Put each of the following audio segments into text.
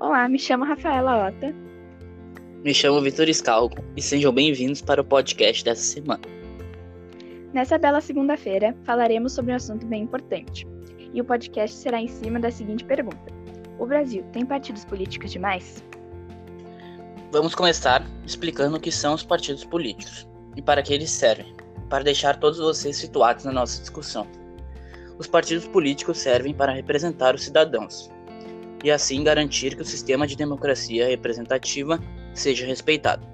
Olá, me chamo Rafaela Ota. Me chamo Vitor Scalco e sejam bem-vindos para o podcast dessa semana. Nessa bela segunda-feira, falaremos sobre um assunto bem importante. E o podcast será em cima da seguinte pergunta: O Brasil tem partidos políticos demais? Vamos começar explicando o que são os partidos políticos e para que eles servem, para deixar todos vocês situados na nossa discussão. Os partidos políticos servem para representar os cidadãos e assim garantir que o sistema de democracia representativa seja respeitado.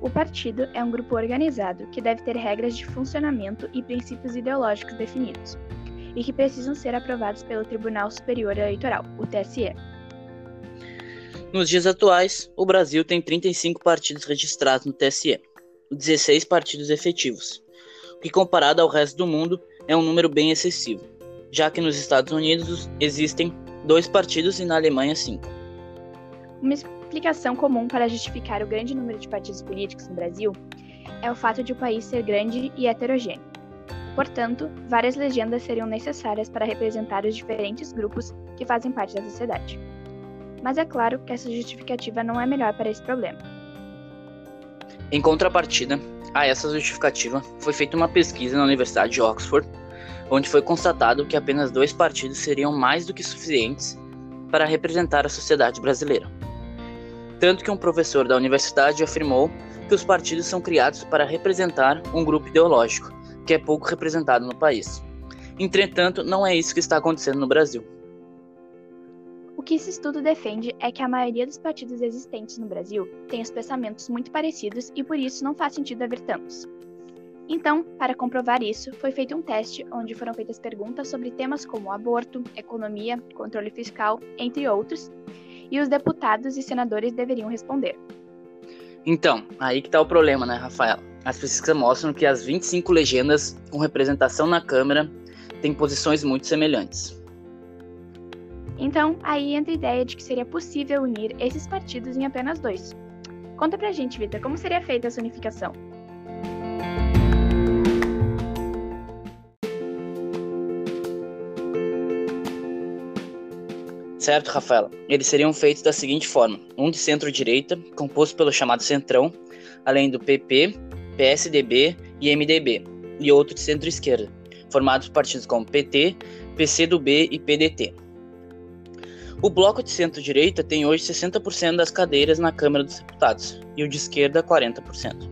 O partido é um grupo organizado que deve ter regras de funcionamento e princípios ideológicos definidos, e que precisam ser aprovados pelo Tribunal Superior Eleitoral, o TSE. Nos dias atuais, o Brasil tem 35 partidos registrados no TSE, 16 partidos efetivos, o que comparado ao resto do mundo é um número bem excessivo, já que nos Estados Unidos existem dois partidos e na Alemanha cinco. Uma explicação comum para justificar o grande número de partidos políticos no Brasil é o fato de o país ser grande e heterogêneo. Portanto, várias legendas seriam necessárias para representar os diferentes grupos que fazem parte da sociedade. Mas é claro que essa justificativa não é melhor para esse problema. Em contrapartida a essa justificativa, foi feita uma pesquisa na Universidade de Oxford, onde foi constatado que apenas dois partidos seriam mais do que suficientes para representar a sociedade brasileira. Tanto que um professor da universidade afirmou que os partidos são criados para representar um grupo ideológico, que é pouco representado no país. Entretanto, não é isso que está acontecendo no Brasil. O que esse estudo defende é que a maioria dos partidos existentes no Brasil tem os pensamentos muito parecidos e por isso não faz sentido haver tantos. Então, para comprovar isso, foi feito um teste onde foram feitas perguntas sobre temas como aborto, economia, controle fiscal, entre outros, e os deputados e senadores deveriam responder. Então, aí que está o problema, né, Rafael? As pesquisas mostram que as 25 legendas com representação na Câmara têm posições muito semelhantes. Então, aí entra a ideia de que seria possível unir esses partidos em apenas dois. Conta pra gente, Vitor, como seria feita essa unificação? Certo, Rafaela. Eles seriam feitos da seguinte forma: um de centro-direita, composto pelo chamado Centrão, além do PP, PSDB e MDB, e outro de centro-esquerda, formados por partidos como PT, PCdoB e PDT. O bloco de centro-direita tem hoje 60% das cadeiras na Câmara dos Deputados e o de esquerda 40%.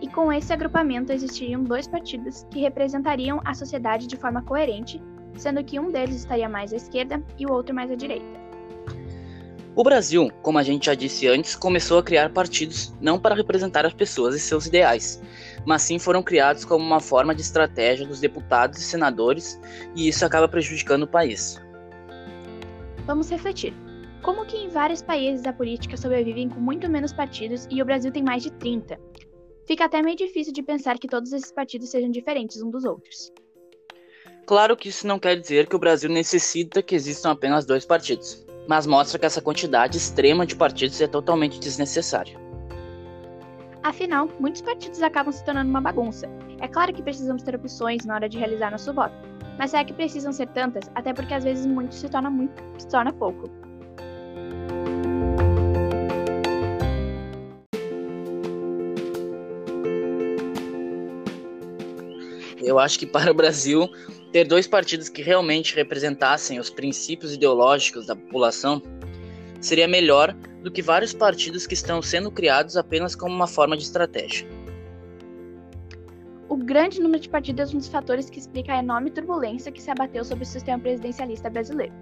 E com esse agrupamento existiriam dois partidos que representariam a sociedade de forma coerente, sendo que um deles estaria mais à esquerda e o outro mais à direita. O Brasil, como a gente já disse antes, começou a criar partidos não para representar as pessoas e seus ideais, mas sim foram criados como uma forma de estratégia dos deputados e senadores, e isso acaba prejudicando o país. Vamos refletir. Como que em vários países a política sobrevivem com muito menos partidos e o Brasil tem mais de 30? Fica até meio difícil de pensar que todos esses partidos sejam diferentes um dos outros. Claro que isso não quer dizer que o Brasil necessita que existam apenas dois partidos, mas mostra que essa quantidade extrema de partidos é totalmente desnecessária. Afinal, muitos partidos acabam se tornando uma bagunça. É claro que precisamos ter opções na hora de realizar nosso voto, mas é que precisam ser tantas, até porque às vezes muito se torna muito, se torna pouco. Eu acho que para o Brasil ter dois partidos que realmente representassem os princípios ideológicos da população seria melhor do que vários partidos que estão sendo criados apenas como uma forma de estratégia. O grande número de partidos é um dos fatores que explica a enorme turbulência que se abateu sobre o sistema presidencialista brasileiro.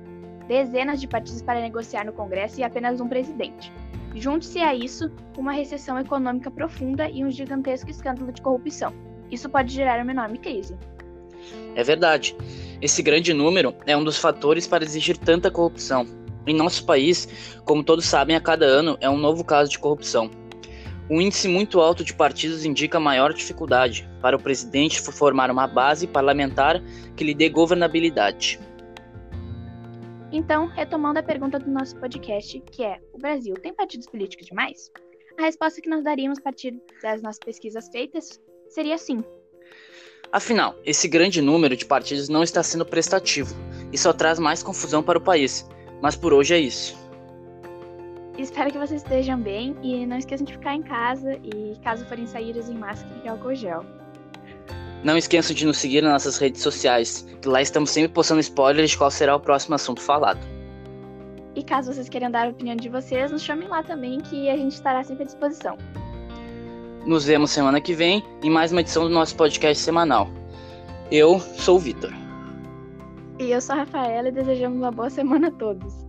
Dezenas de partidos para negociar no Congresso e apenas um presidente. Junte-se a isso uma recessão econômica profunda e um gigantesco escândalo de corrupção. Isso pode gerar uma enorme crise. É verdade. Esse grande número é um dos fatores para exigir tanta corrupção. Em nosso país, como todos sabem, a cada ano é um novo caso de corrupção. Um índice muito alto de partidos indica maior dificuldade para o presidente formar uma base parlamentar que lhe dê governabilidade. Então, retomando a pergunta do nosso podcast, que é: o Brasil tem partidos políticos demais? A resposta que nós daríamos a partir das nossas pesquisas feitas seria sim. Afinal, esse grande número de partidos não está sendo prestativo e só traz mais confusão para o país. Mas por hoje é isso. Espero que vocês estejam bem e não esqueçam de ficar em casa e, caso forem sair, usem máscara e álcool gel. Não esqueçam de nos seguir nas nossas redes sociais, que lá estamos sempre postando spoilers de qual será o próximo assunto falado. E caso vocês queiram dar a opinião de vocês, nos chamem lá também, que a gente estará sempre à disposição. Nos vemos semana que vem em mais uma edição do nosso podcast semanal. Eu sou o Vitor. E eu sou a Rafaela e desejamos uma boa semana a todos.